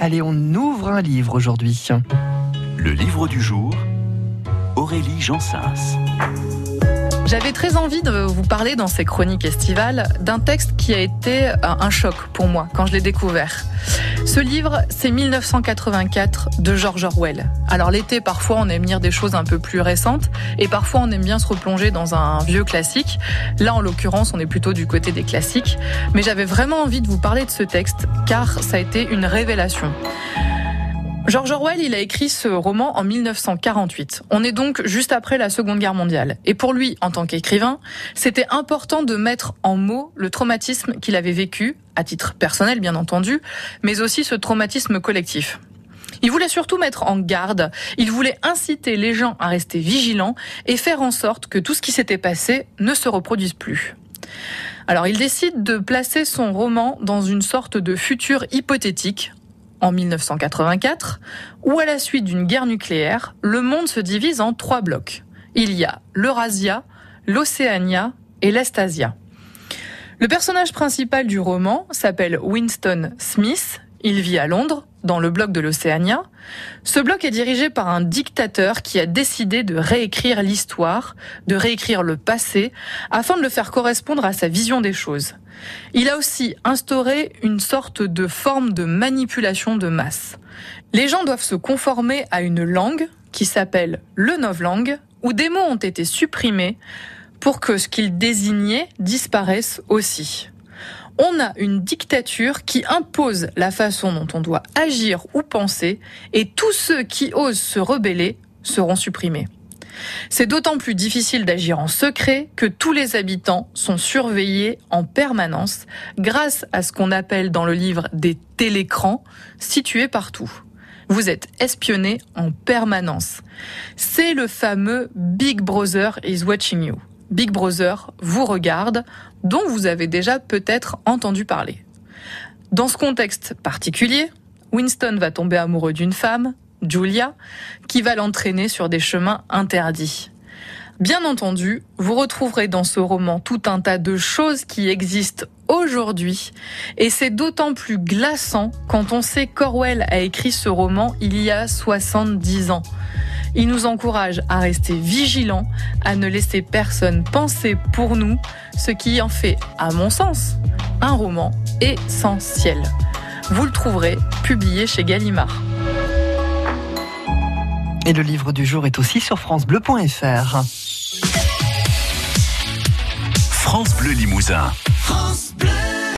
Allez, on ouvre un livre aujourd'hui. Le livre du jour, Aurélie Jansens. J'avais très envie de vous parler dans ces chroniques estivales d'un texte qui a été un choc pour moi quand je l'ai découvert. Ce livre, c'est 1984 de George Orwell. Alors l'été, parfois, on aime lire des choses un peu plus récentes et parfois on aime bien se replonger dans un vieux classique. Là, en l'occurrence, on est plutôt du côté des classiques. Mais j'avais vraiment envie de vous parler de ce texte car ça a été une révélation. George Orwell, il a écrit ce roman en 1948. On est donc juste après la Seconde Guerre mondiale. Et pour lui, en tant qu'écrivain, c'était important de mettre en mots le traumatisme qu'il avait vécu, à titre personnel bien entendu, mais aussi ce traumatisme collectif. Il voulait surtout mettre en garde, il voulait inciter les gens à rester vigilants et faire en sorte que tout ce qui s'était passé ne se reproduise plus. Alors il décide de placer son roman dans une sorte de futur hypothétique en 1984, où à la suite d'une guerre nucléaire, le monde se divise en trois blocs. Il y a l'Eurasia, l'Océania et l'Estasia. Le personnage principal du roman s'appelle Winston Smith. Il vit à Londres, dans le bloc de l'Océania. Ce bloc est dirigé par un dictateur qui a décidé de réécrire l'histoire, de réécrire le passé, afin de le faire correspondre à sa vision des choses. Il a aussi instauré une sorte de forme de manipulation de masse. Les gens doivent se conformer à une langue qui s'appelle le novlangue, où des mots ont été supprimés pour que ce qu'ils désignaient disparaisse aussi. On a une dictature qui impose la façon dont on doit agir ou penser, et tous ceux qui osent se rebeller seront supprimés. C'est d'autant plus difficile d'agir en secret que tous les habitants sont surveillés en permanence grâce à ce qu'on appelle dans le livre des télécrans situés partout. Vous êtes espionné en permanence. C'est le fameux Big Brother is watching you. Big Brother vous regarde, dont vous avez déjà peut-être entendu parler. Dans ce contexte particulier, Winston va tomber amoureux d'une femme, Julia, qui va l'entraîner sur des chemins interdits. Bien entendu, vous retrouverez dans ce roman tout un tas de choses qui existent aujourd'hui, et c'est d'autant plus glaçant quand on sait qu'Orwell a écrit ce roman il y a 70 ans. Il nous encourage à rester vigilants, à ne laisser personne penser pour nous, ce qui en fait, à mon sens, un roman essentiel. Vous le trouverez publié chez Gallimard. Et le livre du jour est aussi sur francebleu.fr. France Bleu Limousin. France Bleu.